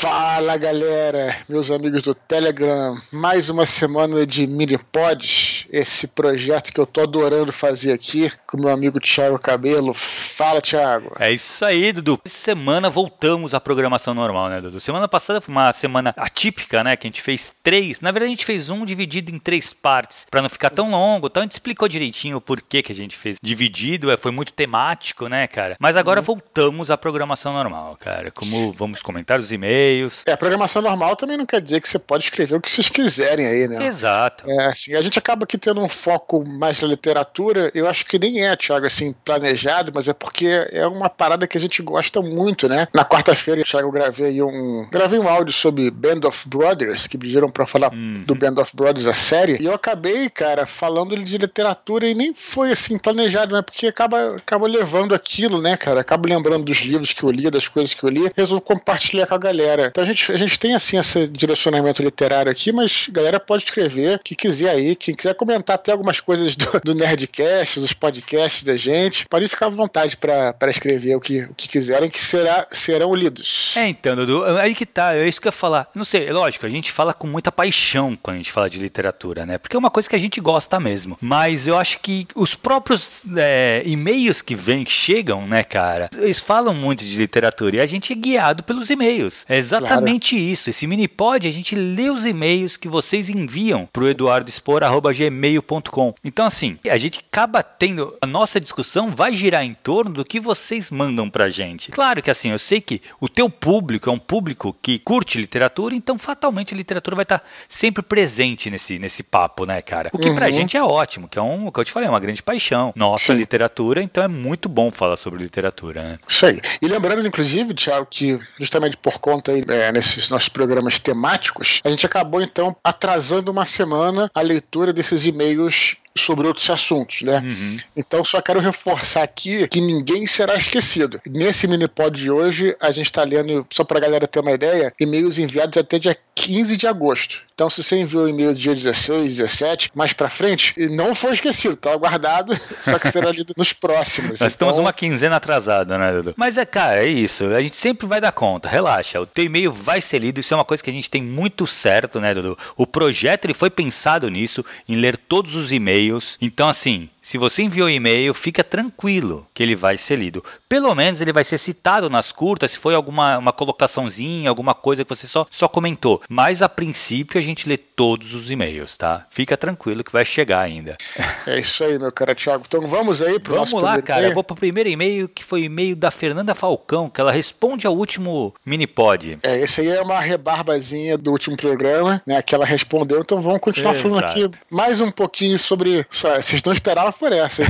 Fala galera, meus amigos do Telegram, mais uma semana de mini pods, esse projeto que eu tô adorando fazer aqui com meu amigo Thiago Cabelo. Fala, Thiago. É isso aí, Dudu. Essa semana voltamos à programação normal, né, Dudu? Semana passada foi uma semana atípica, né, que a gente fez três, na verdade a gente fez um dividido em três partes, para não ficar tão longo, então a gente explicou direitinho o porquê que a gente fez dividido, é, foi muito temático, né, cara? Mas agora uhum. voltamos à programação normal, cara, como vamos comentar os e-mails. É, a programação normal também não quer dizer que você pode escrever o que vocês quiserem aí, né? Exato. É, assim, a gente acaba aqui tendo um foco mais na literatura, eu acho que nem é, Thiago, assim, planejado, mas é porque é uma parada que a gente gosta muito, né? Na quarta-feira, Thiago, eu gravei um, gravei um áudio sobre Band of Brothers, que pediram pra falar uhum. do Band of Brothers, a série, e eu acabei, cara, falando de literatura e nem foi, assim, planejado, né? Porque acaba, acaba levando aquilo, né, cara? Acabo lembrando dos livros que eu li, das coisas que eu li, resolvo compartilhar com a galera. Então a gente, a gente tem, assim, esse direcionamento literário aqui, mas galera pode escrever o que quiser aí, quem quiser comentar até algumas coisas do, do Nerdcast, dos podcasts da gente, podem ficar à vontade para escrever o que, o que quiserem, que será, serão lidos. É, então, Dudu, aí que tá, é isso que eu ia falar. Não sei, lógico, a gente fala com muita paixão quando a gente fala de literatura, né? Porque é uma coisa que a gente gosta mesmo. Mas eu acho que os próprios é, e-mails que vêm, que chegam, né, cara, eles falam muito de literatura e a gente é guiado pelos e-mails. É exatamente claro. isso. Esse mini pod, a gente lê os e-mails que vocês enviam pro eduardospor.gmail.com. Então, assim, a gente acaba tendo. A nossa discussão vai girar em torno do que vocês mandam pra gente. Claro que, assim, eu sei que o teu público é um público que curte literatura, então fatalmente a literatura vai estar tá sempre presente nesse, nesse papo, né, cara? O que uhum. pra gente é ótimo, que é um, que eu te falei, é uma grande paixão. Nossa Sim. literatura, então é muito bom falar sobre literatura, né? Isso aí. E lembrando, inclusive, Tiago, que justamente por conta aí, é, nesses nossos programas temáticos, a gente acabou então atrasando uma semana a leitura desses e-mails sobre outros assuntos, né? Uhum. Então só quero reforçar aqui que ninguém será esquecido. Nesse mini pod de hoje, a gente está lendo, só para a galera ter uma ideia, e-mails enviados até dia 15 de agosto. Então, se você enviou e-mail dia 16, 17, mais para frente, não foi esquecido, tá guardado, só que será lido nos próximos. Nós então... estamos uma quinzena atrasada, né, Dudu? Mas é, cara, é isso. A gente sempre vai dar conta, relaxa. O teu e-mail vai ser lido, isso é uma coisa que a gente tem muito certo, né, Dudu? O projeto ele foi pensado nisso, em ler todos os e-mails. Então, assim, se você enviou e-mail, fica tranquilo que ele vai ser lido. Pelo menos ele vai ser citado nas curtas, se foi alguma uma colocaçãozinha, alguma coisa que você só, só comentou. Mas a princípio a gente lê todos os e-mails, tá? Fica tranquilo que vai chegar ainda. É isso aí, meu cara Thiago. Então vamos aí pro Vamos lá, cara. Eu vou pro primeiro e-mail que foi o e-mail da Fernanda Falcão, que ela responde ao último mini pod. É, esse aí é uma rebarbazinha do último programa, né? Que ela respondeu. Então vamos continuar Exato. falando aqui mais um pouquinho sobre. Vocês não esperavam por essa.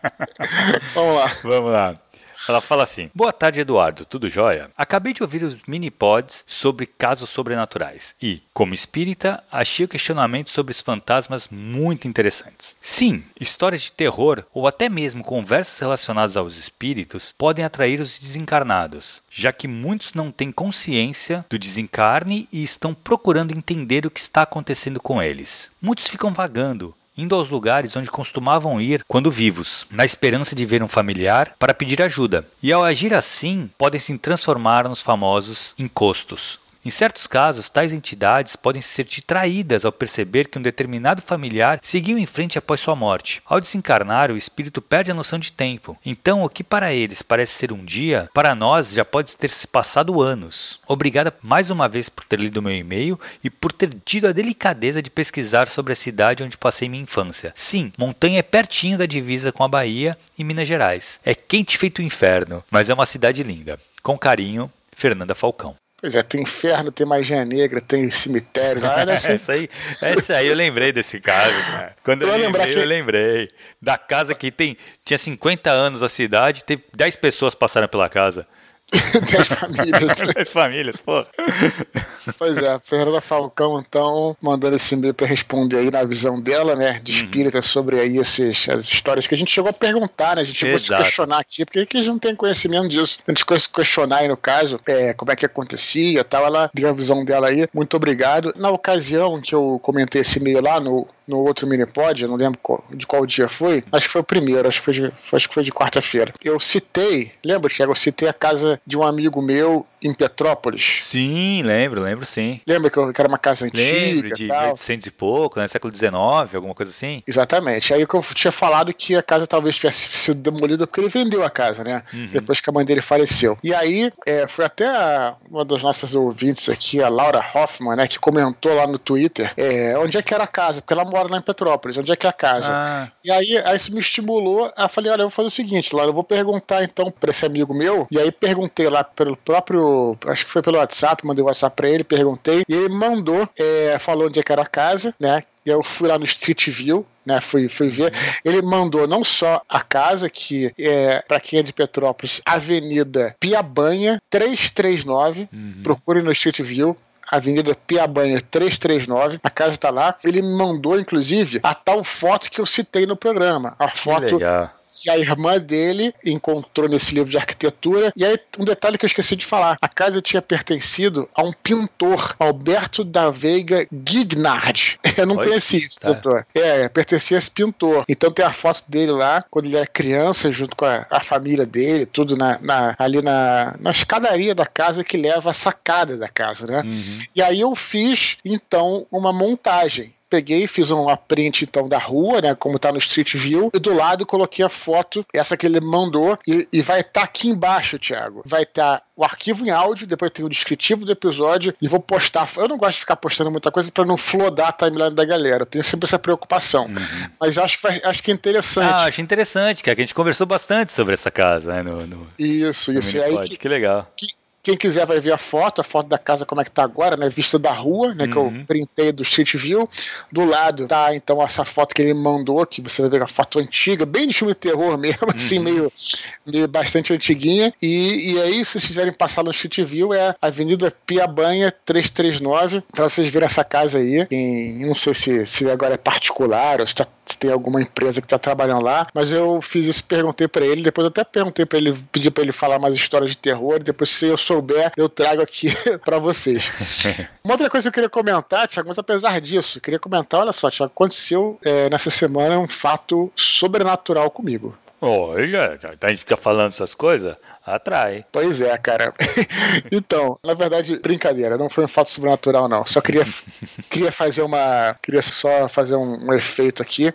Vamos lá. Vamos lá. Ela fala assim: Boa tarde, Eduardo, tudo jóia? Acabei de ouvir os mini-pods sobre casos sobrenaturais e, como espírita, achei o questionamento sobre os fantasmas muito interessantes. Sim, histórias de terror ou até mesmo conversas relacionadas aos espíritos podem atrair os desencarnados, já que muitos não têm consciência do desencarne e estão procurando entender o que está acontecendo com eles. Muitos ficam vagando, indo aos lugares onde costumavam ir quando vivos, na esperança de ver um familiar para pedir ajuda. E ao agir assim, podem se transformar nos famosos encostos, em certos casos, tais entidades podem se sentir traídas ao perceber que um determinado familiar seguiu em frente após sua morte. Ao desencarnar, o espírito perde a noção de tempo. Então, o que para eles parece ser um dia, para nós já pode ter se passado anos. Obrigada mais uma vez por ter lido meu e-mail e por ter tido a delicadeza de pesquisar sobre a cidade onde passei minha infância. Sim, Montanha é pertinho da divisa com a Bahia e Minas Gerais. É quente feito o inferno, mas é uma cidade linda. Com carinho, Fernanda Falcão. Pois é, tem inferno, tem magia negra, tem cemitério. Lá, né? essa, aí, essa aí eu lembrei desse caso, cara. Quando eu, eu lembrei, que... eu lembrei. Da casa que tem, tinha 50 anos a cidade, teve 10 pessoas passaram pela casa. Dez famílias. Dez famílias, porra. Pois é, a Fernanda Falcão, então, mandando esse e-mail para responder aí na visão dela, né, de uhum. espírita uhum. sobre aí esses, as histórias que a gente chegou a perguntar, né, a gente chegou Exato. a se questionar aqui, porque a gente não tem conhecimento disso. A gente se questionar aí no caso, é, como é que acontecia e tal, ela deu a visão dela aí. Muito obrigado. Na ocasião que eu comentei esse e-mail lá no no outro Minipod, eu não lembro qual, de qual dia foi, acho que foi o primeiro, acho que foi de, acho que foi de quarta-feira. Eu citei, lembra, Thiago? Eu citei a casa de um amigo meu em Petrópolis. Sim, lembro, lembro sim. Lembra que, era uma casa antiga? Lembro, de 1800 e pouco, né? Século XIX, alguma coisa assim? Exatamente. Aí que eu tinha falado que a casa talvez tivesse sido demolida porque ele vendeu a casa, né? Uhum. Depois que a mãe dele faleceu. E aí, é, foi até a, uma das nossas ouvintes aqui, a Laura Hoffman, né? Que comentou lá no Twitter é, onde é que era a casa, porque ela mora lá em Petrópolis, onde é que é a casa. Ah. E aí, aí isso me estimulou. Eu falei, olha, eu vou fazer o seguinte, Laura, eu vou perguntar então pra esse amigo meu. E aí perguntei lá pelo próprio acho que foi pelo WhatsApp, mandei o WhatsApp pra ele, perguntei, e ele mandou, é, falou onde é que era a casa, né? E eu fui lá no Street View, né? Fui, fui ver. Ele mandou não só a casa, que é, para quem é de Petrópolis, Avenida Piabanha 339. Uhum. Procure no Street View. Avenida Piabanha 339, a casa está lá. Ele me mandou, inclusive, a tal foto que eu citei no programa. A foto que a irmã dele encontrou nesse livro de arquitetura. E aí, um detalhe que eu esqueci de falar: a casa tinha pertencido a um pintor, Alberto da Veiga Gignard. Eu não conhecia esse tá. pintor. É, pertencia a esse pintor. Então tem a foto dele lá, quando ele era criança, junto com a, a família dele, tudo na, na, ali na, na escadaria da casa que leva a sacada da casa, né? Uhum. E aí eu fiz, então, uma montagem peguei, fiz uma print então da rua, né, como tá no Street View, e do lado coloquei a foto, essa que ele mandou, e, e vai estar tá aqui embaixo, Thiago. Vai estar tá o arquivo em áudio, depois tem o descritivo do episódio, e vou postar. Eu não gosto de ficar postando muita coisa para não flodar a timeline da galera. Eu tenho sempre essa preocupação. Uhum. Mas acho que, vai, acho que é interessante. Ah, acho interessante, que a gente conversou bastante sobre essa casa, né? No, no isso, isso. No e aí, que, que legal. Que, quem quiser vai ver a foto, a foto da casa como é que tá agora, né? Vista da rua, né? Uhum. Que eu uhum. printei do Street View. Do lado tá, então, essa foto que ele mandou, que você vai ver a foto antiga, bem de filme de terror mesmo, assim, uhum. assim, meio, meio bastante antiguinha. E, e aí, se vocês quiserem passar no Street View, é Avenida Piabanha 339, pra vocês verem essa casa aí. Em, não sei se, se agora é particular ou se, tá, se tem alguma empresa que tá trabalhando lá, mas eu fiz isso, perguntei para ele, depois até perguntei para ele, pedi para ele falar mais histórias de terror, depois se eu souber, eu trago aqui para vocês. Uma outra coisa que eu queria comentar, Tiago, mas apesar disso, eu queria comentar, olha só, Tiago, aconteceu é, nessa semana um fato sobrenatural comigo. Olha, a gente fica falando essas coisas, atrai. Pois é, cara. então, na verdade, brincadeira, não foi um fato sobrenatural, não. Só queria, queria fazer uma. Queria só fazer um, um efeito aqui.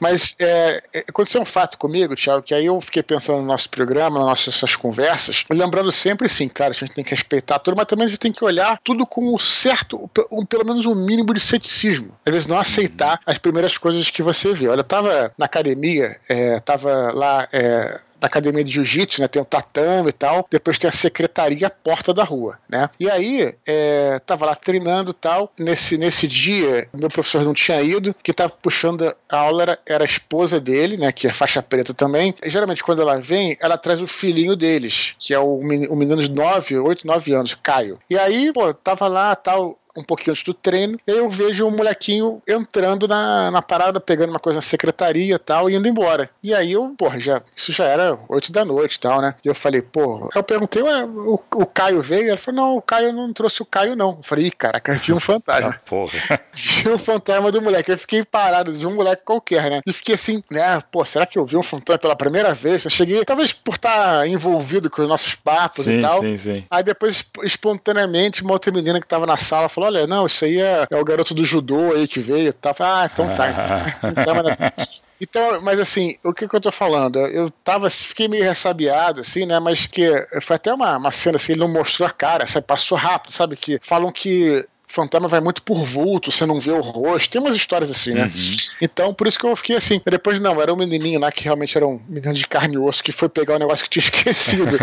Mas é, é, aconteceu um fato comigo, Thiago, que aí eu fiquei pensando no nosso programa, nas nossas conversas, lembrando sempre assim, cara, a gente tem que respeitar tudo, mas também a gente tem que olhar tudo com um certo, um, pelo menos um mínimo de ceticismo. Às vezes não aceitar as primeiras coisas que você vê. Olha, eu tava na academia, é, tava lá lá é, da academia de jiu-jitsu, né? Tem o tatame e tal. Depois tem a secretaria porta da rua, né? E aí, é, tava lá treinando e tal. Nesse, nesse dia, meu professor não tinha ido. Que tava puxando a aula era, era a esposa dele, né? Que é faixa preta também. E, geralmente, quando ela vem, ela traz o filhinho deles, que é o, o menino de 9, 8, 9 anos, Caio. E aí, pô, tava lá tal um pouquinho antes do treino, e aí eu vejo um molequinho entrando na, na parada, pegando uma coisa na secretaria e tal, e indo embora. E aí eu, porra, já, isso já era oito da noite e tal, né? E eu falei, pô, eu perguntei, ué, o, o Caio veio? Ele falou, não, o Caio não trouxe o Caio, não. Eu falei, caraca, vi um fantasma. ah, porra. vi um fantasma do moleque. Eu fiquei parado, de um moleque qualquer, né? E fiquei assim, né, pô, será que eu vi um fantasma pela primeira vez? Eu cheguei, talvez por estar envolvido com os nossos papos sim, e tal. Sim, sim. Aí depois, espontaneamente, uma outra menina que tava na sala falou, olha, não, isso aí é, é o garoto do judô aí que veio. Tá? Ah, então tá. Então, mas assim, o que, que eu tô falando? Eu tava, fiquei meio ressabiado, assim, né? Mas que foi até uma, uma cena assim, ele não mostrou a cara, sabe? Passou rápido, sabe? Que falam que fantasma vai muito por vulto, você não vê o rosto. Tem umas histórias assim, né? Uhum. Então, por isso que eu fiquei assim. Depois, não, era um menininho lá que realmente era um menino de carne e osso que foi pegar o um negócio que tinha esquecido.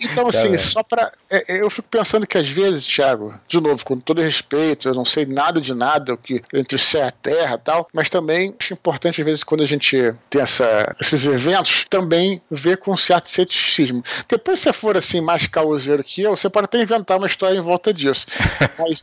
então, assim, tá só pra. É, é, eu fico pensando que às vezes, Thiago, de novo, com todo respeito, eu não sei nada de nada que entre o céu e a terra tal, mas também acho importante, às vezes, quando a gente tem essa, esses eventos, também ver com um certo ceticismo. Depois, se você for assim, mais causeiro que eu, você pode até inventar uma história em volta disso. Mas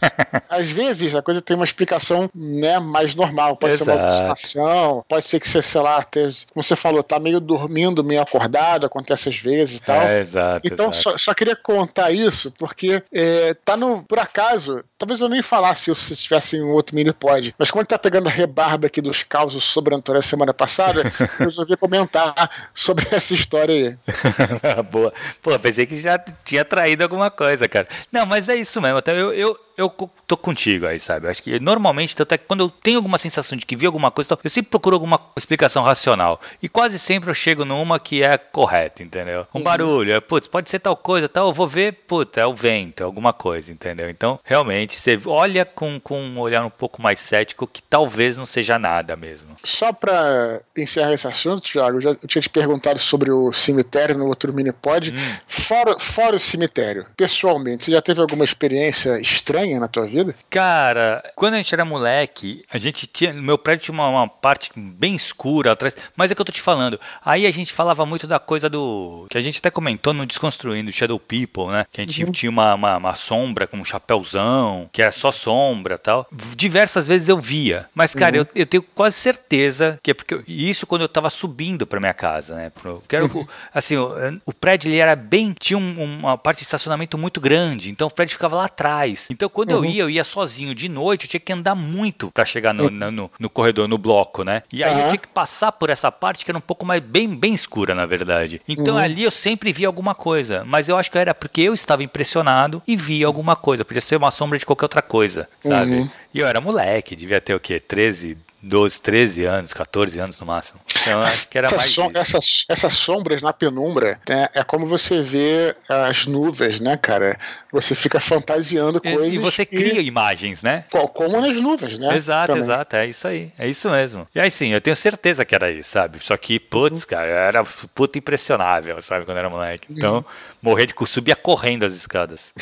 às vezes a coisa tem uma explicação né, mais normal. Pode Exato. ser uma alucinação, pode ser que você, sei lá, como você falou, tá meio dormindo, meio acordado, acontece às vezes e tal. É, exato. Então exato. Só, só, queria contar isso porque é, tá no, por acaso talvez eu nem falasse isso se estivesse em um outro mini pod, mas como ele tá pegando a rebarba aqui dos causos sobrenaturais semana passada, eu resolvi comentar sobre essa história aí. Boa. Pô, pensei que já tinha traído alguma coisa, cara. Não, mas é isso mesmo. Então eu, eu, eu tô contigo aí, sabe? Eu acho que normalmente, até quando eu tenho alguma sensação de que vi alguma coisa, eu sempre procuro alguma explicação racional. E quase sempre eu chego numa que é correta, entendeu? Um uhum. barulho, é, putz, pode ser tal coisa, tal, eu vou ver, putz, é o vento, é alguma coisa, entendeu? Então, realmente, você olha com, com um olhar um pouco mais cético que talvez não seja nada mesmo. Só pra encerrar esse assunto, Thiago, eu já tinha te perguntado sobre o cemitério no outro mini pod. Hum. Fora, fora o cemitério, pessoalmente, você já teve alguma experiência estranha na tua vida? Cara, quando a gente era moleque, a gente tinha. Meu prédio tinha uma, uma parte bem escura atrás, mas é que eu tô te falando. Aí a gente falava muito da coisa do. que a gente até comentou no Desconstruindo, Shadow People, né? Que a gente uhum. tinha uma, uma, uma, sombra com um chapéuzão, que era só sombra tal. Diversas vezes eu via. Mas, cara, uhum. eu, eu tenho quase certeza que é porque. Isso quando eu tava subindo pra minha casa, né? Porque era, uhum. assim, o, o, prédio ele era bem. tinha um, uma parte de estacionamento muito grande, então o prédio ficava lá atrás. Então quando eu uhum. ia, eu ia sozinho de noite, eu tinha que andar muito para chegar no, no, no, no, corredor, no bloco, né? E aí eu tinha que passar por essa parte que era um pouco mais bem, bem escura, na verdade. Então uhum. ali eu sempre via alguma coisa, mas eu acho que era porque eu estava impressionado e via alguma coisa. Podia ser uma sombra de qualquer outra coisa, sabe? Uhum. E eu era moleque, devia ter o quê? 13, 12, 13 anos, 14 anos no máximo. Então, acho que era Essa mais. Som, essas, essas sombras na penumbra né, é como você vê as nuvens, né, cara? Você fica fantasiando coisas. E você cria imagens, né? Como nas nuvens, né? Exato, também. exato. É isso aí. É isso mesmo. E aí sim, eu tenho certeza que era isso, sabe? Só que, putz, uhum. cara, era puta impressionável, sabe, quando era moleque. Então, uhum. morrer de subia correndo as escadas.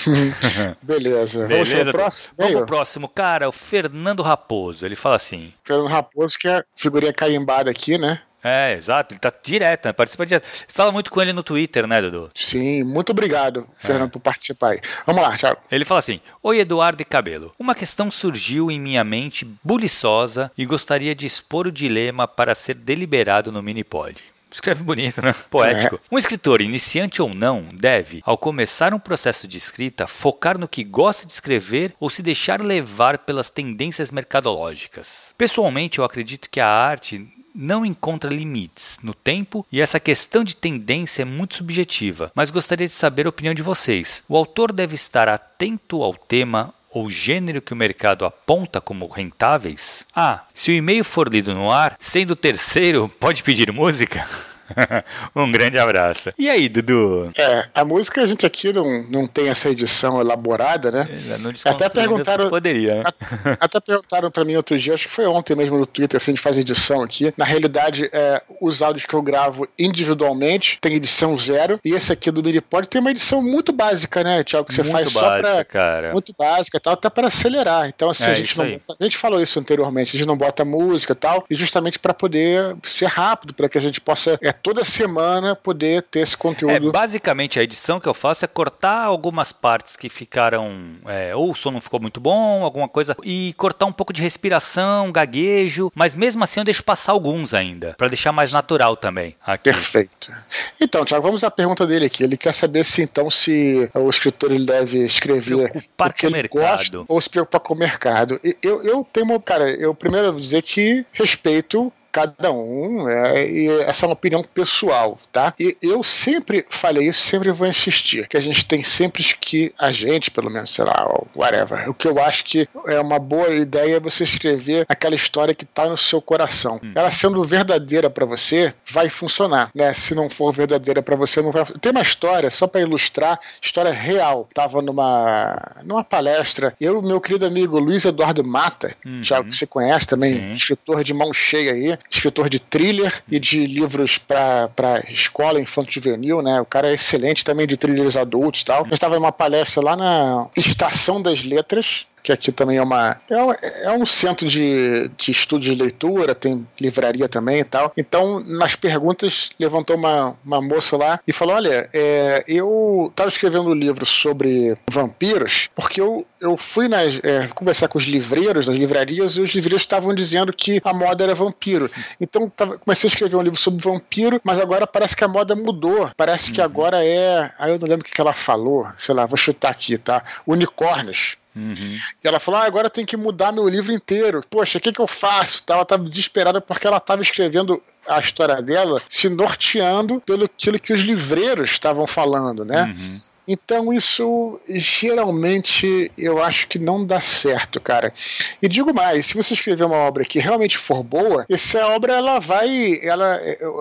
Beleza. Beleza. Vamos próximo? Vamos pro próximo. Cara, o Fernando Raposo. Ele fala assim. Fernando Raposo, que é figurinha carimbada aqui, né? É, exato. Ele tá direto, né? Participa direto. Fala muito com ele no Twitter, né, Dudu? Sim, muito obrigado, Fernando, é. por participar aí. Vamos lá, Thiago. Ele fala assim: Oi, Eduardo e Cabelo. Uma questão surgiu em minha mente buliçosa e gostaria de expor o dilema para ser deliberado no Minipod. Escreve bonito, né? Poético. É. Um escritor, iniciante ou não, deve, ao começar um processo de escrita, focar no que gosta de escrever ou se deixar levar pelas tendências mercadológicas. Pessoalmente, eu acredito que a arte não encontra limites no tempo e essa questão de tendência é muito subjetiva, mas gostaria de saber a opinião de vocês. O autor deve estar atento ao tema ou gênero que o mercado aponta como rentáveis? Ah, se o e-mail for lido no ar, sendo terceiro, pode pedir música? um grande abraço. E aí, Dudu? É, a música a gente aqui não, não tem essa edição elaborada, né? É, não até perguntaram. Poderia, né? Até perguntaram para mim outro dia, acho que foi ontem mesmo no Twitter, assim, de fazer edição aqui. Na realidade, é, os áudios que eu gravo individualmente tem edição zero. E esse aqui do Miripod tem uma edição muito básica, né, Tiago? Que você muito faz básica, só pra. Cara. Muito básica e tal, até para acelerar. Então, assim, é, a, gente não, a gente falou isso anteriormente, a gente não bota música e tal, e justamente para poder ser rápido, para que a gente possa. É, toda semana poder ter esse conteúdo. É, basicamente, a edição que eu faço é cortar algumas partes que ficaram. É, ou o som não ficou muito bom, alguma coisa. E cortar um pouco de respiração, gaguejo. Mas mesmo assim eu deixo passar alguns ainda. para deixar mais natural também. Aqui. Perfeito. Então, Tiago, vamos à pergunta dele aqui. Ele quer saber se então se o escritor ele deve escrever se preocupar com o mercado. ou se preocupar com o mercado. Eu, eu tenho, cara, eu primeiro dizer que respeito cada um, é, e essa é uma opinião pessoal, tá? E eu sempre falei isso, sempre vou insistir, que a gente tem sempre que, a gente, pelo menos, sei lá, whatever, o que eu acho que é uma boa ideia é você escrever aquela história que tá no seu coração. Hum. Ela sendo verdadeira para você, vai funcionar, né? Se não for verdadeira para você, não vai. Tem uma história, só para ilustrar, história real. Tava numa, numa palestra, eu e meu querido amigo Luiz Eduardo Mata, uhum. já que você conhece também, Sim. escritor de mão cheia aí, escritor de thriller e de livros para escola infanto-juvenil, né? O cara é excelente também de thrillers adultos e tal. Eu estava em uma palestra lá na Estação das Letras, que aqui também é uma é um, é um centro de, de estudo de leitura, tem livraria também e tal. Então, nas perguntas, levantou uma, uma moça lá e falou: Olha, é, eu estava escrevendo um livro sobre vampiros, porque eu, eu fui nas, é, conversar com os livreiros das livrarias e os livreiros estavam dizendo que a moda era vampiro. Então, tava, comecei a escrever um livro sobre vampiro, mas agora parece que a moda mudou. Parece que uhum. agora é. Aí eu não lembro o que ela falou, sei lá, vou chutar aqui, tá? Unicórnios. Uhum. E ela falou: ah, agora tem que mudar meu livro inteiro. Poxa, o que, que eu faço? Ela estava desesperada porque ela estava escrevendo a história dela se norteando pelo aquilo que os livreiros estavam falando, né? Uhum. Então isso geralmente eu acho que não dá certo, cara. E digo mais, se você escrever uma obra que realmente for boa, essa obra ela vai, ela,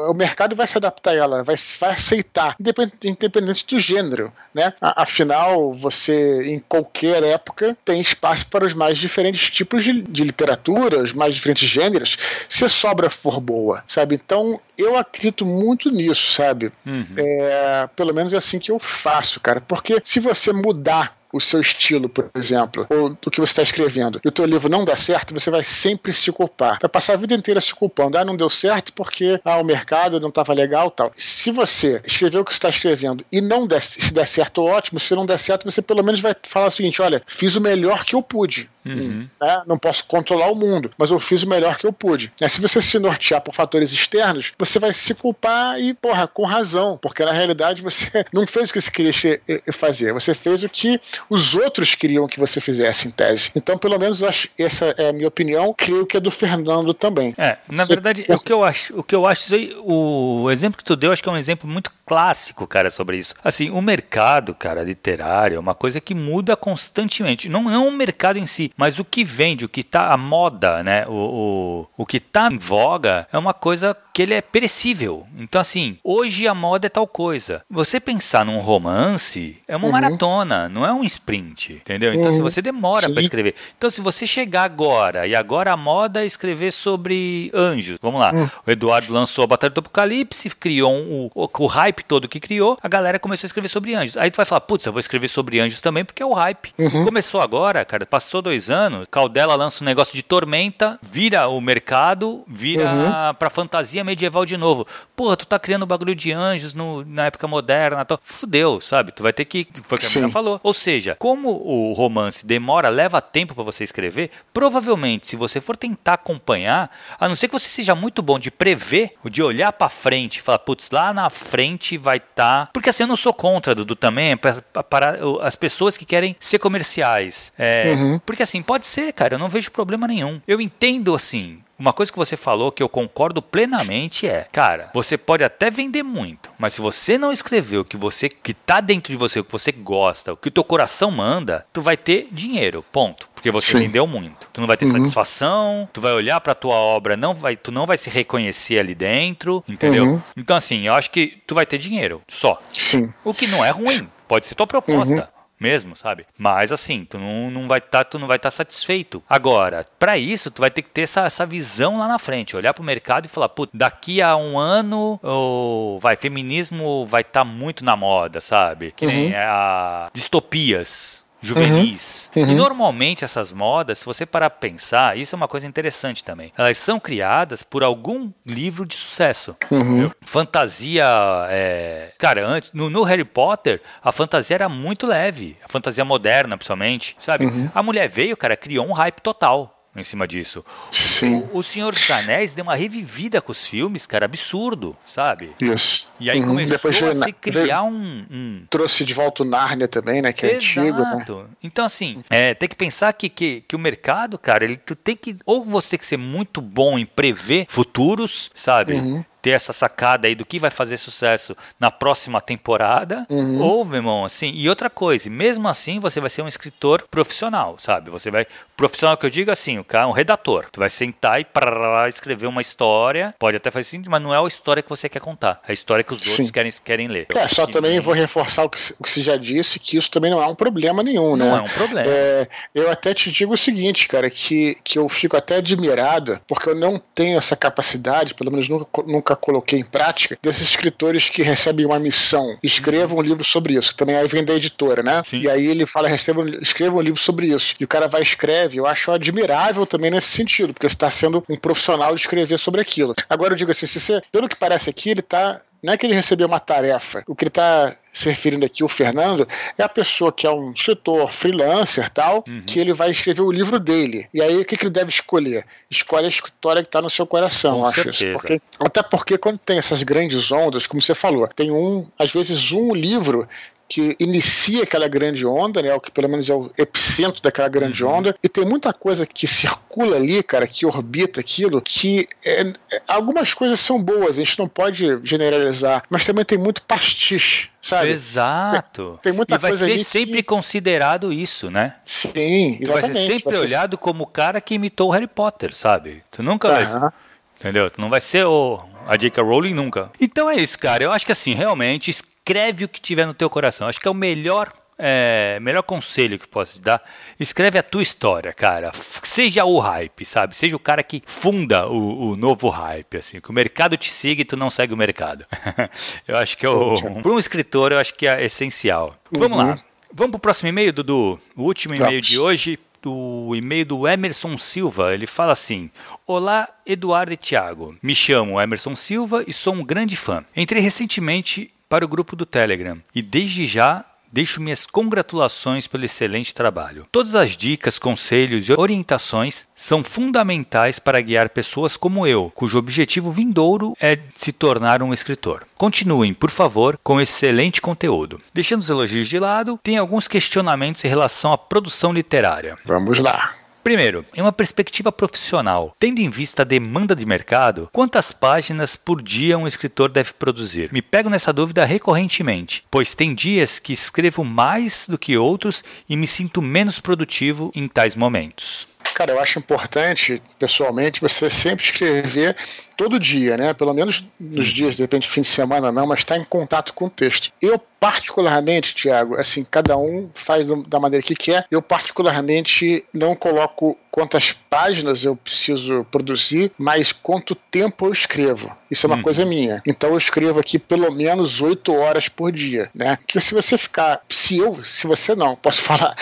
o mercado vai se adaptar a ela, vai, vai aceitar, independente, independente do gênero, né? Afinal, você em qualquer época tem espaço para os mais diferentes tipos de, de literatura, os mais diferentes gêneros, se a sobra for boa, sabe? Então eu acredito muito nisso, sabe? Uhum. É, pelo menos é assim que eu faço, cara cara. Porque se você mudar o seu estilo, por exemplo, ou do que você está escrevendo, e o teu livro não dá certo, você vai sempre se culpar. Vai passar a vida inteira se culpando. Ah, não deu certo porque ah, o mercado não estava legal tal. Se você escrever o que você está escrevendo e não der, se der certo, ótimo. Se não der certo, você pelo menos vai falar o seguinte: olha, fiz o melhor que eu pude. Uhum. Né? Não posso controlar o mundo, mas eu fiz o melhor que eu pude. É, se você se nortear por fatores externos, você vai se culpar e, porra, com razão, porque na realidade você não fez o que você queria fazer, você fez o que os outros queriam que você fizesse, em tese. Então, pelo menos, acho, essa é a minha opinião, creio que é do Fernando também. É, na você verdade, pensa... o que eu acho, o que eu acho, o exemplo que tu deu, acho que é um exemplo muito clássico, cara, sobre isso. Assim, o mercado, cara, literário, é uma coisa que muda constantemente. Não, não o mercado em si, mas o que vende, o que tá a moda, né? O, o, o que tá em voga é uma coisa que ele é perecível. Então, assim, hoje a moda é tal coisa. Você pensar num romance é uma uhum. maratona, não é um sprint, entendeu? Então, uhum. se você demora para escrever. Então, se você chegar agora, e agora a moda é escrever sobre anjos, vamos lá. Uhum. O Eduardo lançou a Batalha do Apocalipse, criou um, o, o hype todo que criou, a galera começou a escrever sobre anjos. Aí tu vai falar, putz, eu vou escrever sobre anjos também, porque é o hype. Uhum. Começou agora, cara, passou dois anos, Caldela lança um negócio de Tormenta, vira o mercado, vira uhum. pra fantasia medieval de novo. Porra, tu tá criando um bagulho de anjos no, na época moderna, tal. fudeu, sabe? Tu vai ter que, foi o que a menina falou. Ou seja, como o romance demora, leva tempo para você escrever, provavelmente se você for tentar acompanhar, a não ser que você seja muito bom de prever, de olhar para frente e falar, putz, lá na frente vai estar, tá... porque assim eu não sou contra Dudu também, para, para as pessoas que querem ser comerciais. É, uhum. Porque assim, pode ser, cara, eu não vejo problema nenhum. Eu entendo assim, uma coisa que você falou que eu concordo plenamente é, cara, você pode até vender muito, mas se você não escrever o que você que tá dentro de você, o que você gosta, o que o teu coração manda, tu vai ter dinheiro, ponto. Porque você Sim. vendeu muito. Tu não vai ter uhum. satisfação, tu vai olhar para tua obra, não vai, tu não vai se reconhecer ali dentro, entendeu? Uhum. Então assim, eu acho que tu vai ter dinheiro, só. Sim. O que não é ruim, pode ser tua proposta. Uhum mesmo, sabe? Mas assim, tu não, não vai estar, tá, tu não vai estar tá satisfeito. Agora, para isso, tu vai ter que ter essa, essa visão lá na frente, olhar pro mercado e falar, putz, daqui a um ano, ou vai, feminismo vai estar tá muito na moda, sabe? Que nem uhum. a distopias juvenis. Uhum, uhum. E normalmente essas modas, se você parar para pensar, isso é uma coisa interessante também. Elas são criadas por algum livro de sucesso. Uhum. Fantasia, é... cara, antes no, no, Harry Potter a fantasia era muito leve, a fantasia moderna, principalmente, sabe? Uhum. A mulher veio, cara, criou um hype total em cima disso. Sim. O, o Senhor dos Anéis deu uma revivida com os filmes, cara, absurdo, sabe? Isso. E aí uhum. começou Depois a se criar um, um, Trouxe de volta o Nárnia também, né? Que é Exato. antigo. Né? Então, assim, é, tem que pensar que, que, que o mercado, cara, ele tu tem que. Ou você tem que ser muito bom em prever futuros, sabe? Uhum ter essa sacada aí do que vai fazer sucesso na próxima temporada. Uhum. Ou, meu irmão, assim. E outra coisa, mesmo assim, você vai ser um escritor profissional, sabe? Você vai. Profissional que eu digo assim, o cara, um redator. Tu vai sentar e para escrever uma história. Pode até fazer assim, mas não é a história que você quer contar. É a história que os Sim. outros querem, querem ler. É, só também nem... vou reforçar o que, o que você já disse, que isso também não é um problema nenhum, né? Não é um problema. É, eu até te digo o seguinte, cara, que, que eu fico até admirado, porque eu não tenho essa capacidade, pelo menos nunca, nunca coloquei em prática, desses escritores que recebem uma missão, escrevam um livro sobre isso. Também aí vem da editora, né? Sim. E aí ele fala, receba, escreva um livro sobre isso. E o cara vai e escreve. Eu acho admirável também nesse sentido, porque você está sendo um profissional de escrever sobre aquilo. Agora eu digo assim, se você, pelo que parece aqui, ele está não é que ele recebeu uma tarefa. O que ele está se referindo aqui, o Fernando, é a pessoa que é um escritor, freelancer tal, uhum. que ele vai escrever o livro dele. E aí o que, que ele deve escolher? Escolhe a história que está no seu coração, Com acho certeza. isso. Porque, até porque quando tem essas grandes ondas, como você falou, tem um, às vezes um livro que inicia aquela grande onda, né? O que pelo menos é o epicentro daquela grande uhum. onda. E tem muita coisa que circula ali, cara, que orbita aquilo, que é, algumas coisas são boas, a gente não pode generalizar, mas também tem muito pastiche. Sabe? Exato. Tem, tem muita e vai ser sempre que... considerado isso, né? Sim, exatamente. Vai ser sempre vai ser... olhado como o cara que imitou o Harry Potter, sabe? Tu nunca uhum. vai. Entendeu? Tu não vai ser o, a J.K. Rowling nunca. Então é isso, cara. Eu acho que assim, realmente, escreve o que tiver no teu coração. Acho que é o melhor é, melhor conselho que posso te dar, escreve a tua história, cara. Seja o hype, sabe? Seja o cara que funda o, o novo hype, assim. Que o mercado te siga e tu não segue o mercado. eu acho que é o, para um escritor, eu acho que é essencial. Uhum. Vamos lá. Vamos pro próximo e-mail, Dudu. O último e-mail de hoje, o e-mail do Emerson Silva. Ele fala assim: Olá, Eduardo e Thiago. Me chamo Emerson Silva e sou um grande fã. Entrei recentemente para o grupo do Telegram e desde já Deixo minhas congratulações pelo excelente trabalho. Todas as dicas, conselhos e orientações são fundamentais para guiar pessoas como eu, cujo objetivo vindouro é se tornar um escritor. Continuem, por favor, com excelente conteúdo. Deixando os elogios de lado, tem alguns questionamentos em relação à produção literária. Vamos lá. Primeiro, em uma perspectiva profissional, tendo em vista a demanda de mercado, quantas páginas por dia um escritor deve produzir? Me pego nessa dúvida recorrentemente, pois tem dias que escrevo mais do que outros e me sinto menos produtivo em tais momentos. Cara, eu acho importante, pessoalmente, você sempre escrever todo dia, né? Pelo menos nos dias, de repente, fim de semana não, mas estar tá em contato com o texto. Eu, particularmente, Tiago, assim, cada um faz da maneira que quer. Eu, particularmente, não coloco quantas páginas eu preciso produzir, mas quanto tempo eu escrevo. Isso é uma uhum. coisa minha. Então eu escrevo aqui pelo menos oito horas por dia, né? Que se você ficar, se eu, se você não, posso falar,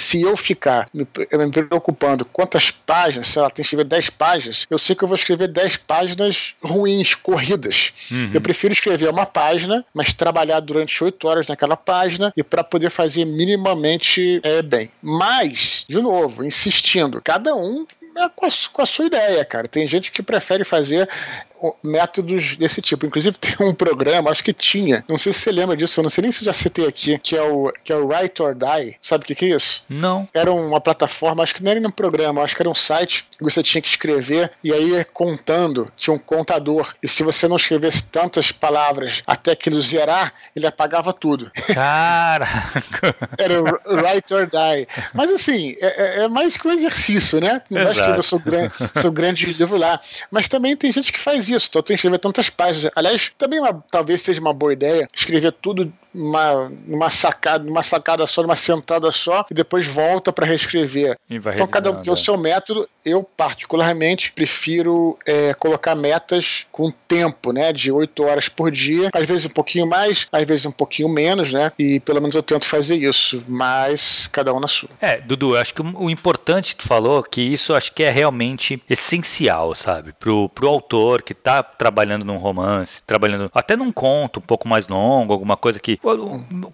se eu ficar me, me preocupando quantas páginas, sei lá, tem que escrever 10 páginas, eu sei que eu vou escrever 10 páginas ruins, corridas. Uhum. Eu prefiro escrever uma página, mas trabalhar durante oito horas naquela página e para poder fazer minimamente é, bem. Mas, de novo, insistindo, cada um com a, com a, sua ideia, cara. Tem gente que prefere fazer métodos desse tipo. Inclusive tem um programa, acho que tinha, não sei se você lembra disso, eu não sei nem se já citei aqui, que é o, que é o Write or Die. Sabe o que, que é isso? Não. Era uma plataforma, acho que não era um programa, acho que era um site que você tinha que escrever e aí contando, tinha um contador. E se você não escrevesse tantas palavras até que ele zerar, ele apagava tudo. Caraca! era o Write or Die. Mas assim, é, é, é mais que um exercício, né? Não vai escrever o seu grande, seu grande livro lá. Mas também tem gente que faz isso. Então tem que escrever tantas páginas. Aliás, também uma, talvez seja uma boa ideia escrever tudo uma, numa sacada, numa sacada só, numa sentada só, e depois volta para reescrever. Então cada um tem o é. seu método. Eu, particularmente, prefiro é, colocar metas com tempo, né? De 8 horas por dia, às vezes um pouquinho mais, às vezes um pouquinho menos, né? E pelo menos eu tento fazer isso, mas cada um na sua. É, Dudu, eu acho que o importante que tu falou, que isso acho que é realmente essencial, sabe? Pro, pro autor que tá trabalhando num romance, trabalhando até num conto um pouco mais longo, alguma coisa que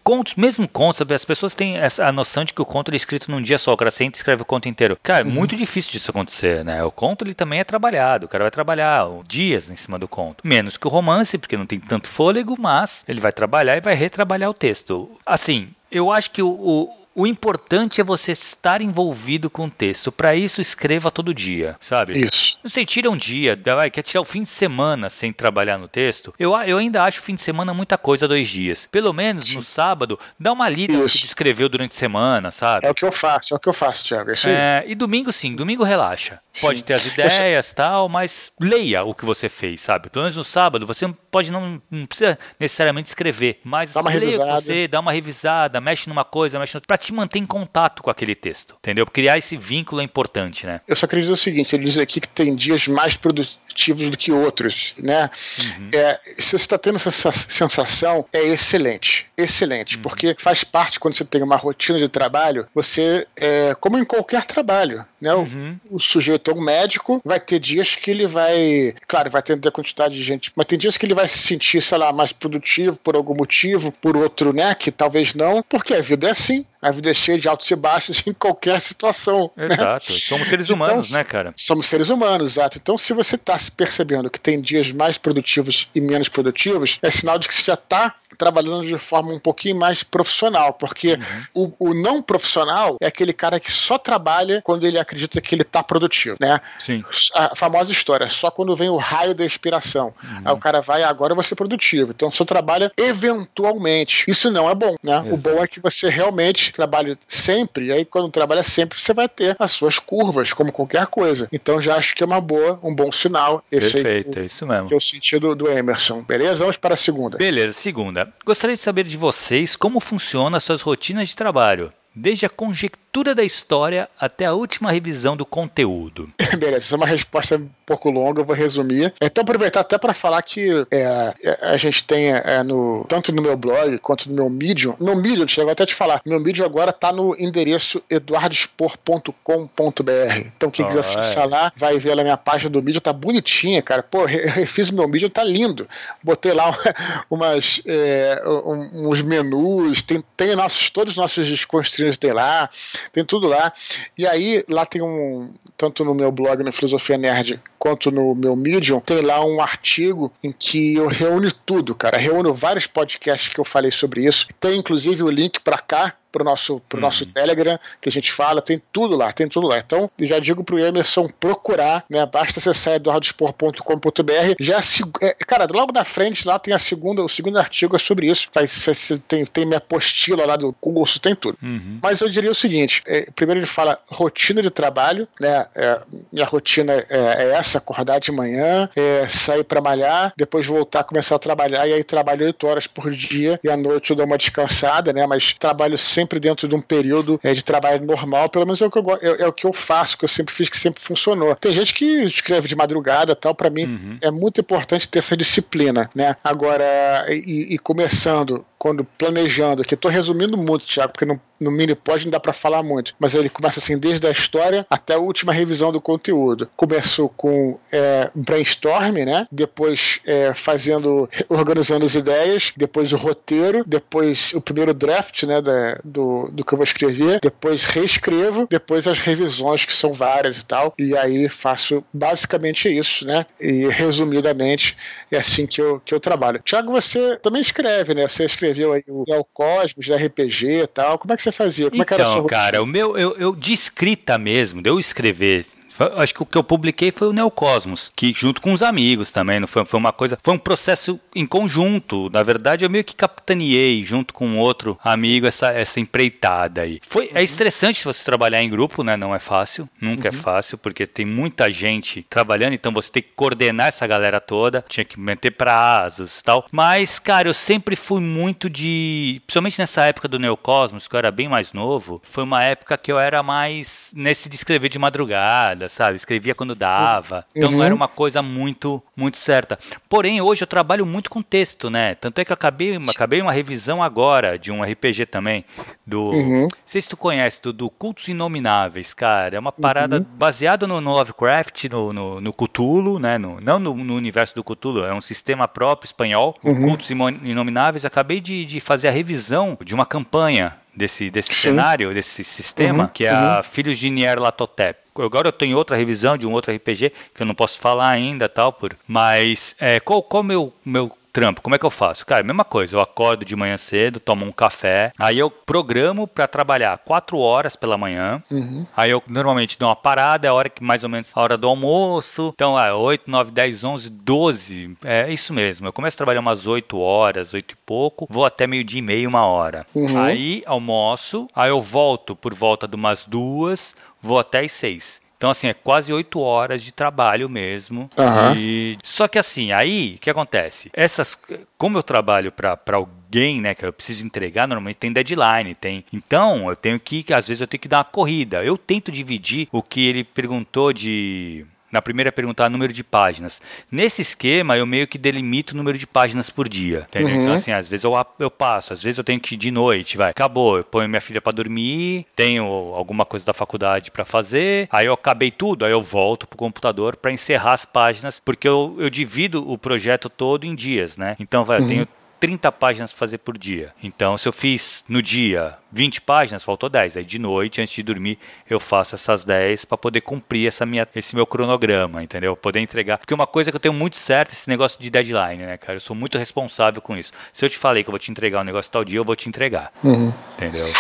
Contos, mesmo contos, as pessoas têm essa, a noção de que o conto é escrito num dia só, o cara senta e escreve o conto inteiro. Cara, é uhum. muito difícil disso acontecer, né? O conto ele também é trabalhado, o cara vai trabalhar dias em cima do conto. Menos que o romance, porque não tem tanto fôlego, mas ele vai trabalhar e vai retrabalhar o texto. Assim, eu acho que o, o o importante é você estar envolvido com o texto. Para isso, escreva todo dia, sabe? Isso. Você tira um dia, vai, quer tirar o fim de semana sem trabalhar no texto. Eu, eu ainda acho o fim de semana muita coisa, dois dias. Pelo menos no sábado, dá uma lida no que tu escreveu durante a semana, sabe? É o que eu faço, é o que eu faço, Thiago. É, é e domingo sim, domingo relaxa. Pode sim. ter as ideias e tal, mas leia o que você fez, sabe? Pelo menos no sábado, você pode não, não precisa necessariamente escrever, mas dá uma leia revisada. você, dá uma revisada, mexe numa coisa, mexe noutra, te manter em contato com aquele texto, entendeu? Criar esse vínculo é importante, né? Eu só queria dizer o seguinte, ele diz aqui que tem dias mais produtivos do que outros, né? Uhum. É, se você está tendo essa sensação, é excelente, excelente, uhum. porque faz parte quando você tem uma rotina de trabalho, você, é, como em qualquer trabalho, né? Uhum. O, o, sujeito é um médico, vai ter dias que ele vai, claro, vai ter a quantidade de gente, mas tem dias que ele vai se sentir, sei lá, mais produtivo por algum motivo, por outro, né? Que talvez não, porque a vida é assim A vida é cheia de altos e baixos em qualquer situação. Né? Exato. Né? Somos seres então, humanos, né, cara? Somos seres humanos, exato. Então, se você está se percebendo que tem dias mais produtivos e menos produtivos, é sinal de que você já está trabalhando de forma um pouquinho mais profissional, porque uhum. o, o, não profissional é aquele cara que só trabalha quando ele acredita que ele está produtivo, né? Sim. A famosa história, só quando vem o raio da inspiração. Uhum. Aí o cara vai, agora eu vou ser produtivo. Então só trabalha eventualmente. Isso não é bom, né? Exato. O bom é que você realmente trabalhe sempre, e aí quando trabalha sempre, você vai ter as suas curvas, como qualquer coisa. Então já acho que é uma boa, um bom sinal. Esse Perfeito, aí, é isso mesmo. Que é o sentido do Emerson. Beleza? Vamos para a segunda. Beleza, segunda. Gostaria de saber de vocês como funcionam as suas rotinas de trabalho desde a conjectura da história até a última revisão do conteúdo. Beleza, essa é uma resposta pouco longa, eu vou resumir. Então, aproveitar até para falar que é, é, a gente tem, é, no, tanto no meu blog quanto no meu Medium, no Medium, chego até te falar, meu Medium agora está no endereço eduardospor.com.br. Então, quem oh, quiser acessar lá, vai ver lá minha página do Medium, tá bonitinha, cara. Pô, eu refiz o meu Medium, tá lindo. Botei lá umas, é, uns menus, tem, tem nossos, todos os nossos desconstruídos tem lá, tem tudo lá. E aí, lá tem um. Tanto no meu blog, na Filosofia Nerd, quanto no meu Medium, tem lá um artigo em que eu reúno tudo, cara. Reúno vários podcasts que eu falei sobre isso. Tem inclusive o link para cá, pro nosso, pro uhum. nosso Telegram, que a gente fala, tem tudo lá, tem tudo lá. Então, já digo pro Emerson procurar, né? Basta acessar eduardospor.com.br. Já, é, cara, logo na frente lá tem a segunda, o segundo artigo é sobre isso. Faz, tem, tem minha apostila lá do curso, tem tudo. Uhum. Mas eu diria o seguinte: é, primeiro ele fala rotina de trabalho, né? É, minha rotina é, acordar de manhã, é, sair para malhar, depois voltar, começar a trabalhar, e aí trabalho oito horas por dia, e à noite eu dou uma descansada, né? Mas trabalho sempre sempre dentro de um período é, de trabalho normal, pelo menos é o, que eu, é, é, o que eu faço, que eu sempre fiz, que sempre funcionou. Tem gente que escreve de madrugada tal, para mim uhum. é muito importante ter essa disciplina, né? Agora, e, e começando quando planejando, aqui estou resumindo muito, Thiago, porque no, no mini pode não dá para falar muito, mas ele começa assim desde a história até a última revisão do conteúdo. Começou com é, brainstorm, né? Depois é, fazendo, organizando as ideias, depois o roteiro, depois o primeiro draft, né, da, do, do que eu vou escrever, depois reescrevo, depois as revisões que são várias e tal, e aí faço basicamente isso, né? E resumidamente é assim que eu, que eu trabalho. Thiago, você também escreve, né? Você escreve escreveu aí o, o Cosmos, da RPG e tal. Como é que você fazia? Como então, é que era então, cara, o meu, eu, eu de escrita mesmo, de eu escrever Acho que o que eu publiquei foi o Neocosmos, que junto com os amigos também, não foi, foi uma coisa, foi um processo em conjunto. Na verdade, eu meio que capitaneei junto com outro amigo essa, essa empreitada aí. Foi, é uhum. É estressante você trabalhar em grupo, né? Não é fácil, nunca é uhum. é fácil, porque tem muita gente trabalhando, então você tem que coordenar essa galera toda, tinha que manter prazos e tal. Mas, cara, eu sempre fui muito de. Principalmente nessa época do Neocosmos, que eu era bem mais novo, foi uma época que eu era mais nesse de escrever de madrugada sabe? Escrevia quando dava. Então uhum. não era uma coisa muito muito certa. Porém, hoje eu trabalho muito com texto, né? Tanto é que eu acabei, acabei uma revisão agora de um RPG também. Do. Uhum. Não sei se tu conhece, do, do Cultos Inomináveis, cara. É uma parada uhum. baseada no, no, Lovecraft, no, no, no Cthulhu, né? No, não no, no, universo do Cthulhu, é um sistema próprio espanhol. Uhum. Cultos Inomináveis. Acabei de, de fazer a revisão de uma campanha desse, desse cenário, desse sistema, uhum, que é uhum. a Filhos de Nyarlathotep. Agora eu tenho outra revisão de um outro RPG que eu não posso falar ainda, tal, por. Mas é, qual qual meu meu trampo, como é que eu faço? Cara, mesma coisa, eu acordo de manhã cedo, tomo um café, aí eu programo para trabalhar quatro horas pela manhã, uhum. aí eu normalmente dou uma parada, é a hora que mais ou menos a hora do almoço, então é 8, 9, 10, 11, 12, é isso mesmo, eu começo a trabalhar umas 8 horas, 8 e pouco, vou até meio dia e meio, uma hora. Uhum. Aí almoço, aí eu volto por volta de umas duas, vou até as seis. Então, assim, é quase oito horas de trabalho mesmo. Uhum. E... Só que assim, aí, o que acontece? Essas, como eu trabalho para alguém, né, que eu preciso entregar, normalmente tem deadline, tem. Então, eu tenho que, às vezes eu tenho que dar uma corrida. Eu tento dividir o que ele perguntou de na primeira pergunta, número de páginas. Nesse esquema, eu meio que delimito o número de páginas por dia. Entendeu? Uhum. Então, assim, às vezes eu, eu passo, às vezes eu tenho que ir de noite, vai. Acabou, eu ponho minha filha para dormir, tenho alguma coisa da faculdade para fazer, aí eu acabei tudo, aí eu volto pro computador para encerrar as páginas, porque eu, eu divido o projeto todo em dias, né? Então, vai, uhum. eu tenho 30 páginas para fazer por dia. Então, se eu fiz no dia 20 páginas, faltou 10. Aí de noite, antes de dormir, eu faço essas 10 para poder cumprir essa minha, esse meu cronograma, entendeu? Poder entregar. Porque uma coisa que eu tenho muito certo é esse negócio de deadline, né, cara? Eu sou muito responsável com isso. Se eu te falei que eu vou te entregar um negócio tal dia, eu vou te entregar. Uhum. Entendeu?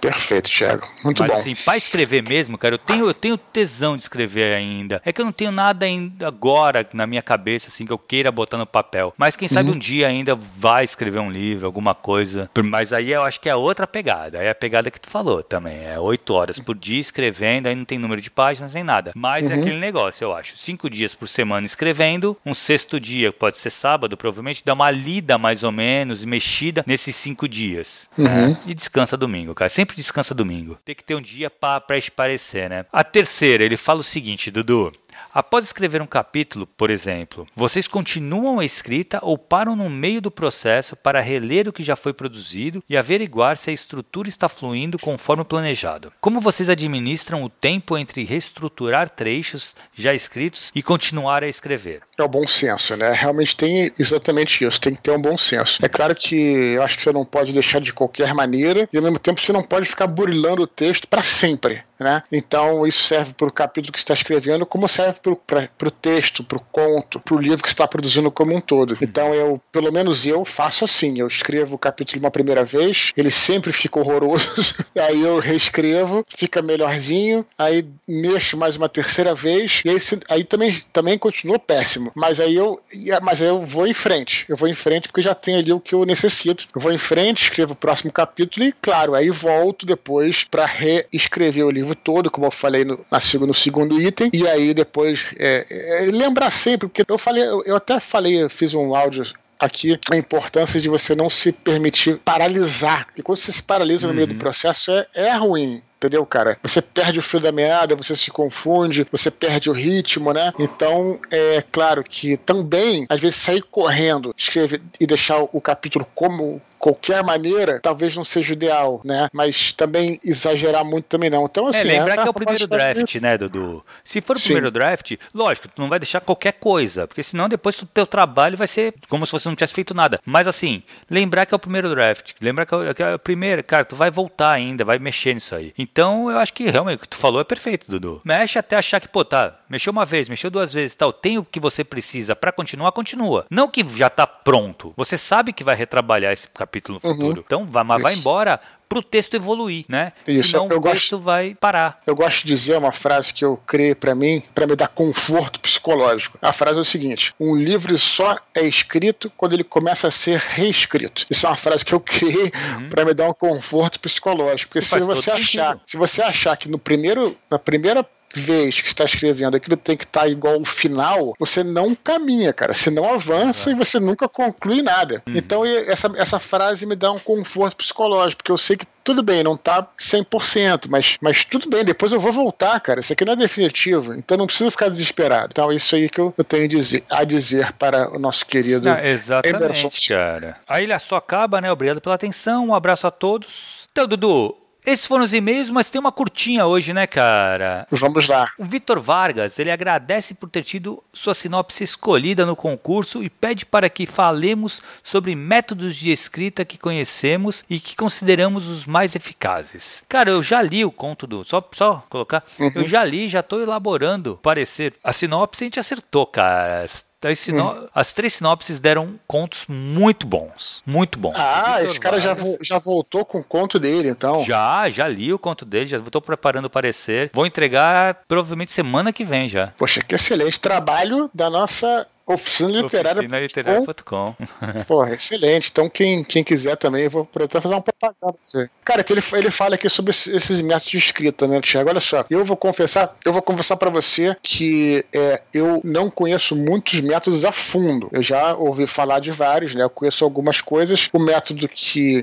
Perfeito, Thiago. Muito Mas, bom. assim, para escrever mesmo, cara, eu tenho, eu tenho tesão de escrever ainda. É que eu não tenho nada ainda agora na minha cabeça, assim, que eu queira botar no papel. Mas quem sabe uhum. um dia ainda vai escrever um livro, alguma coisa. Mas aí eu acho que é outra pegada. É a pegada que tu falou também. É oito horas por dia escrevendo, aí não tem número de páginas nem nada. Mas é uhum. é aquele negócio, eu acho. Cinco dias por semana escrevendo, um sexto dia, pode ser sábado, provavelmente, dá uma lida mais ou menos, mexida nesses cinco dias. Uhum. Né? E descansa domingo, cara. Sempre sempre descansa domingo. Tem que ter um dia para esparecer, né? A terceira, ele fala o seguinte, Dudu. Após escrever um capítulo, por exemplo, vocês continuam a escrita ou param no meio do processo para reler o que já foi produzido e averiguar se a estrutura está fluindo conforme planejado? Como vocês administram o tempo entre reestruturar trechos já escritos e continuar a escrever? É o bom senso, né? Realmente tem exatamente isso, tem que ter um bom senso. É claro que eu acho que você não pode deixar de qualquer maneira e ao mesmo tempo você não pode ficar burilando o texto para sempre. Né? Então isso serve para o capítulo que está escrevendo, como serve para o texto, para o conto, para o livro que está produzindo como um todo. Então eu, pelo menos eu, faço assim. Eu escrevo o capítulo uma primeira vez, ele sempre fica horroroso, aí eu reescrevo, fica melhorzinho, aí mexo mais uma terceira vez, e aí, aí também, também continua péssimo. Mas aí eu, mas aí eu vou em frente. Eu vou em frente porque já tenho ali o que eu necessito. Eu vou em frente, escrevo o próximo capítulo e, claro, aí volto depois para reescrever o livro livro todo, como eu falei no, no segundo item, e aí depois é, é, lembrar sempre, porque eu falei, eu, eu até falei, eu fiz um áudio aqui a importância de você não se permitir paralisar. E quando você se paralisa no meio do uhum. processo, é, é ruim entendeu, cara? Você perde o fio da meada, você se confunde, você perde o ritmo, né? Então, é claro que também, às vezes, sair correndo, escrever e deixar o capítulo como qualquer maneira, talvez não seja ideal, né? Mas também exagerar muito também não. Então, assim, é, lembrar é, que é o primeiro draft, né, Dudu? Se for o Sim. primeiro draft, lógico, tu não vai deixar qualquer coisa, porque senão depois o teu trabalho vai ser como se você não tivesse feito nada. Mas assim, lembrar que é o primeiro draft, lembrar que é o, que é o primeiro, cara, tu vai voltar ainda, vai mexer nisso aí. Então, eu acho que realmente o que tu falou é perfeito, Dudu. Mexe até achar que, pô, tá, mexeu uma vez, mexeu duas vezes, tal, tem o que você precisa para continuar, continua. Não que já tá pronto. Você sabe que vai retrabalhar esse capítulo no uhum. futuro. Então, vai, mas vai embora para o texto evoluir, né? Isso, Senão eu o texto gosto, vai parar. Eu gosto de dizer uma frase que eu criei para mim, para me dar conforto psicológico. A frase é o seguinte: um livro só é escrito quando ele começa a ser reescrito. Isso é uma frase que eu criei uhum. para me dar um conforto psicológico, porque se você achar, sentido. se você achar que no primeiro, na primeira vez que está escrevendo aquilo tem que estar tá igual ao final, você não caminha, cara. Você não avança uhum. e você nunca conclui nada. Uhum. Então essa, essa frase me dá um conforto psicológico, porque eu sei que tudo bem, não tá 100%, mas, mas tudo bem, depois eu vou voltar, cara. Isso aqui não é definitivo, então não precisa ficar desesperado. Então, isso aí que eu, eu tenho a dizer, a dizer para o nosso querido não, Exatamente, Emerson. cara. A ilha só acaba, né? Obrigado pela atenção, um abraço a todos. Então, Dudu, esses foram os e-mails, mas tem uma curtinha hoje, né, cara? Vamos lá. O Vitor Vargas, ele agradece por ter tido sua sinopse escolhida no concurso e pede para que falemos sobre métodos de escrita que conhecemos e que consideramos os mais eficazes. Cara, eu já li o conto do. Só, só colocar. Uhum. Eu já li, já estou elaborando parecer. A sinopse a gente acertou, cara as, sino... hum. as três sinopses deram contos muito bons. Muito bons. Ah, Victor esse cara já, vo já voltou com o conto dele, então. Já, já li o conto dele, já estou preparando o parecer. Vou entregar provavelmente semana que vem já. Poxa, que excelente trabalho da nossa Oficina Literária. Oficina Literária.com. Porra, excelente. Então, quem, quem quiser também, eu vou até fazer uma propaganda pra você. Cara, que ele, ele fala aqui sobre esses métodos de escrita, né, Tiago? Olha só, eu vou confessar, eu vou confessar para você que é, eu não conheço muitos métodos a fundo. Eu já ouvi falar de vários, né? Eu conheço algumas coisas. O método que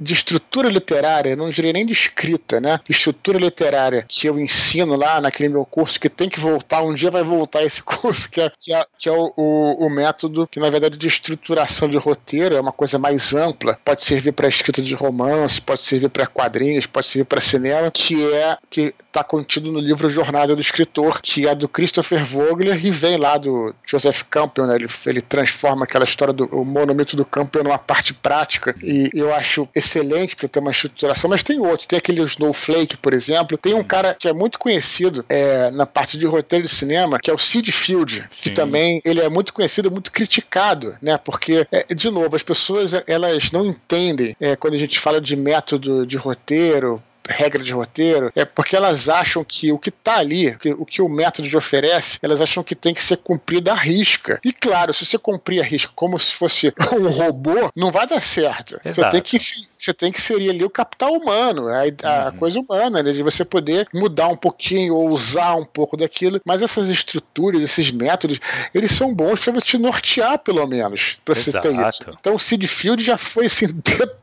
de estrutura literária, não diria nem de escrita, né? Estrutura literária que eu ensino lá naquele meu curso que tem que voltar, um dia vai voltar esse curso, que é, que é, que é o, o, o, método que, na verdade, de estruturação de roteiro é uma coisa mais ampla, pode servir para escrita de romance, pode servir para quadrinhos, pode servir para cinema, que é que está contido no livro Jornada do Escritor, que é do Christopher Vogler e vem lá do Joseph Campbell, né? Ele, ele transforma aquela história do monumento do Campbell numa parte prática e eu acho excelente para ter uma estruturação, mas tem outros, tem aquele Snowflake, por exemplo, tem um cara que é muito conhecido é, na parte de roteiro de cinema, que é o Sid Field, Sim. que também ele é muito conhecido, muito criticado, né? Porque, é, de novo, as pessoas elas não entendem é, quando a gente fala de método de roteiro, regra de roteiro, é porque elas acham que o que está ali, que, o que o método oferece, elas acham que tem que ser cumprido à risca. E claro, se você cumprir a risca como se fosse um robô, não vai dar certo. Exato. Você tem que você tem que seria ali o capital humano, a, a uhum. coisa humana, né, de você poder mudar um pouquinho ou usar um pouco daquilo. Mas essas estruturas, esses métodos, eles são bons para te nortear, pelo menos, para você ter isso. Então o Seed Field já foi assim,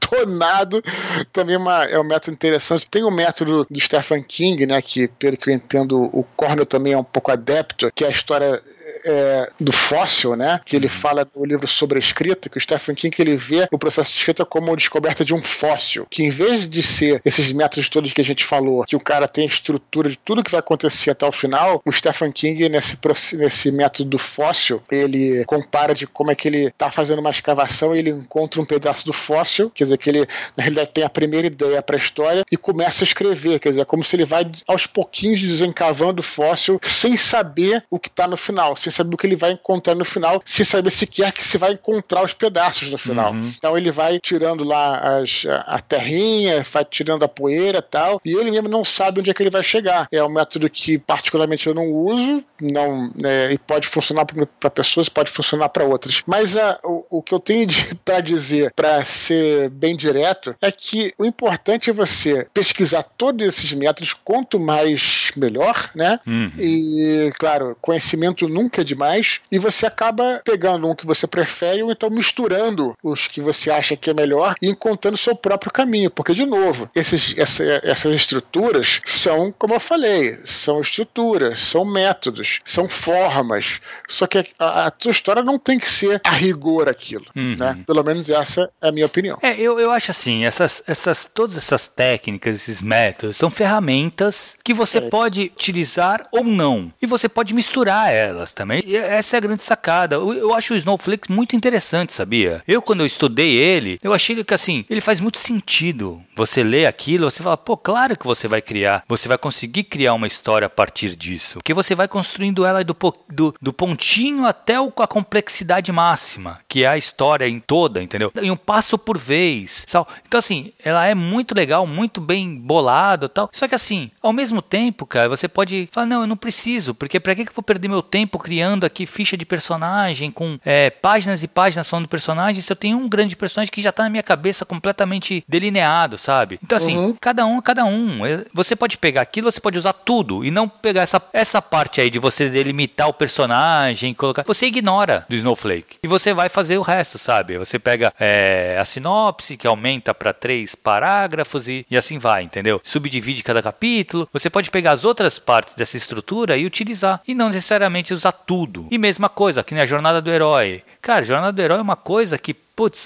detonado. Também uma, é um método interessante. Tem o método do Stephen King, né, que pelo que eu entendo, o Cornell também é um pouco adepto, que é a história é, do fóssil, né? Que ele fala no livro sobre a escrita, que o Stephen King ele vê o processo de escrita como a descoberta de um fóssil, que em vez de ser esses métodos todos que a gente falou, que o cara tem a estrutura de tudo que vai acontecer até o final, o Stephen King nesse nesse método do fóssil, ele compara de como é que ele tá fazendo uma escavação e ele encontra um pedaço do fóssil, quer dizer que ele na realidade tem a primeira ideia para a história e começa a escrever, quer dizer, é como se ele vai aos pouquinhos desencavando o fóssil sem saber o que está no final, sem saber o que ele vai encontrar no final, sem saber sequer que se vai encontrar os pedaços no final. Uhum. Então ele vai tirando lá as, a terrinha, vai tirando a poeira e tal, e ele mesmo não sabe onde é que ele vai chegar. É um método que particularmente eu não uso, não é, e pode funcionar para pessoas, pode funcionar para outras. Mas a, o, o, que eu tenho para dizer, para ser bem direto, é que o importante é você pesquisar todos esses métodos, quanto mais melhor, né? Uhum. E, claro, conhecimento nunca demais, e você acaba pegando um que você prefere ou então misturando os que você acha que é melhor e encontrando seu próprio caminho. Porque, de novo, esses, essa, essas estruturas são, como eu falei, são estruturas, são métodos, são formas. Só que a, a tua história não tem que ser a rigor aquilo. Uhum. Né? Pelo menos essa é a minha opinião. É, eu, eu acho assim, essas, essas, todas essas técnicas, esses métodos, são ferramentas que você é. pode utilizar ou não. E você pode misturar elas também também. E essa é a grande sacada. Eu, eu, acho o Snowflake muito interessante, sabia? Eu, quando eu estudei ele, eu achei que assim, ele faz muito sentido. Você lê aquilo, você fala, pô, claro que você vai criar. Você vai conseguir criar uma história a partir disso. Porque você vai construindo ela do, do, do pontinho até o, a complexidade máxima, que é a história em toda, entendeu? Em um passo por vez. Então, assim, ela é muito legal, muito bem bolado tal. Só que assim, ao mesmo tempo, cara, você pode falar, não, eu não preciso, porque pra que eu vou perder meu tempo criando criando aqui ficha de personagem com é, páginas e páginas falando do personagem, se eu tenho um grande personagem que já tá na minha cabeça completamente delineado, sabe? Então, assim, uhum. cada um, cada um. É, você pode pegar aquilo, você pode usar tudo e não pegar essa, essa parte aí de você delimitar o personagem, colocar. Você ignora do Snowflake e você vai fazer o resto, sabe? Você pega é, a sinopse que aumenta para três parágrafos e, e assim vai, entendeu? Subdivide cada capítulo. Você pode pegar as outras partes dessa estrutura e utilizar e não necessariamente usar tudo. E mesma coisa aqui na jornada do herói. Cara, jornada do herói é uma coisa que putz,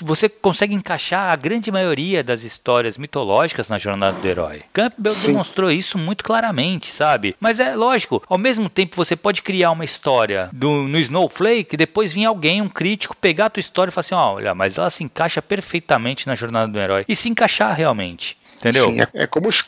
você consegue encaixar a grande maioria das histórias mitológicas na jornada do herói. Campbell Sim. demonstrou isso muito claramente, sabe? Mas é lógico, ao mesmo tempo você pode criar uma história do, no Snowflake, depois vir alguém, um crítico, pegar a tua história e falar assim: oh, olha, mas ela se encaixa perfeitamente na jornada do herói. E se encaixar realmente. Entendeu? Sim, é, é como os,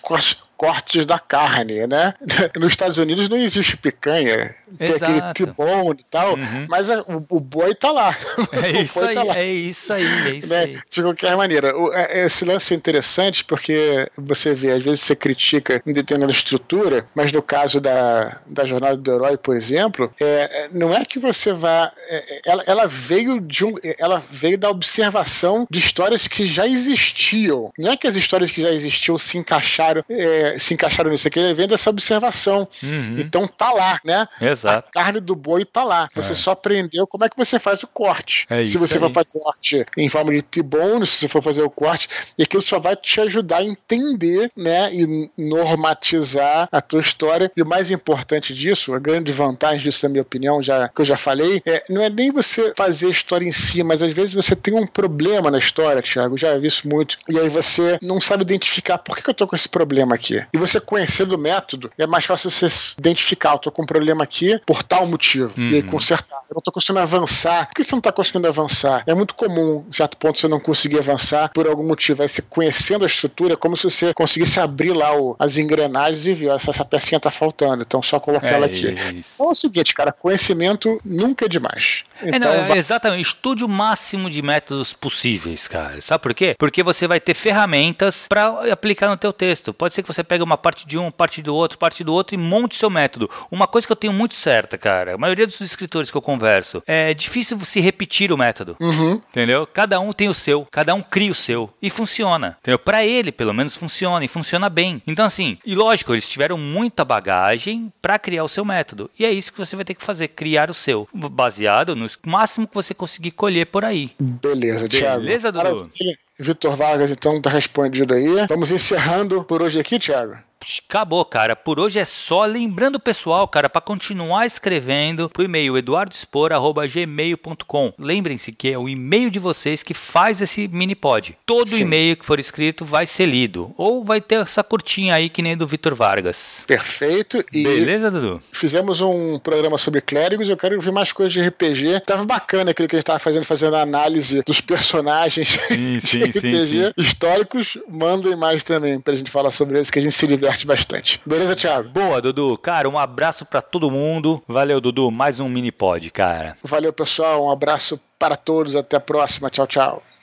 cortes da carne, né? Nos Estados Unidos não existe picanha, tem Exato. aquele T-bone e tal, uhum. mas a, o, o, boi tá lá. É isso aí, tá lá. é isso aí, é isso né? aí. De qualquer maneira, o, é, esse lance é interessante porque você vê, às vezes você critica em determinada estrutura, mas no caso da, da jornada do herói, por exemplo, é, não é que você vá. É, ela, ela veio de um. Ela veio da observação de histórias que já existiam. Não é que as histórias que já existiam se encaixaram. É, é, se encaixaram nisso aqui, ele vem dessa observação. Uhum. Então tá lá, né? Exato. A carne do boi tá lá. Você é. só aprendeu como é que você faz o corte. É se você aí. for fazer o corte em forma de T-bone, se você for fazer o corte, e aquilo só vai te ajudar a entender, né? E normatizar a tua história. E o mais importante disso, a grande vantagem disso, na minha opinião, já que eu já falei, é, não é nem você fazer a história em si, mas às vezes você tem um problema na história, Thiago. Já vi isso muito. E aí você não sabe identificar por que, que eu tô com esse problema aqui. E você conhecer do método, é mais fácil você identificar, eu tô com um problema aqui por tal motivo. Uhum. E aí uhum. consertar. Eu não tô conseguindo avançar. Por que você não tá conseguindo avançar? É muito comum, em certo ponto, você não conseguir avançar por algum motivo. Aí você conhecendo a estrutura, é como se você conseguisse abrir lá o, as engrenagens e viu, essa, essa pecinha tá faltando, então só colocar é ela aqui. Isso. Então é o seguinte, cara, conhecimento nunca é demais. Então, é, não, vai... Exatamente, estude o máximo de métodos possíveis, cara. Sabe por quê? Porque você vai ter ferramentas para aplicar no teu texto. Pode ser que você pegue uma parte de um, parte do outro, parte do outro e monte seu método. Uma coisa que eu tenho muito certa, cara, a maioria dos escritores que eu converso, é difícil se repetir o método. Uhum. Entendeu? Cada um tem o seu, cada um cria o seu e funciona. Entendeu? Para ele, pelo menos funciona e funciona bem. Então assim, e lógico, eles tiveram muita bagagem para criar o seu método. E é isso que você vai ter que fazer, criar o seu, baseado no máximo que você conseguir colher por aí. Beleza, Thiago. Beleza, Dudu? Vitor Vargas, então, tá respondido aí. Vamos encerrando por hoje aqui, Thiago. Acabou, cara. Por hoje é só. Lembrando o pessoal, cara, para continuar escrevendo pro e-mail eduardospor.gmail.com. Lembrem-se que é o e-mail de vocês que faz esse mini pod. Todo e-mail que for escrito vai ser lido. Ou vai ter essa curtinha aí que nem do Vitor Vargas. Perfeito. E Beleza, Dudu? Fizemos um programa sobre clérigos. Eu quero ver mais coisas de RPG. Tava bacana aquilo que a gente tava fazendo, fazendo a análise dos personagens sim, sim, RPG sim, sim. históricos. Mandem mais também pra gente falar sobre isso, que a gente se diverte diverte bastante. Beleza, Thiago? Boa, Dudu. Cara, um abraço para todo mundo. Valeu, Dudu. Mais um mini pod, cara. Valeu, pessoal. Um abraço para todos. Até a próxima. Tchau, tchau.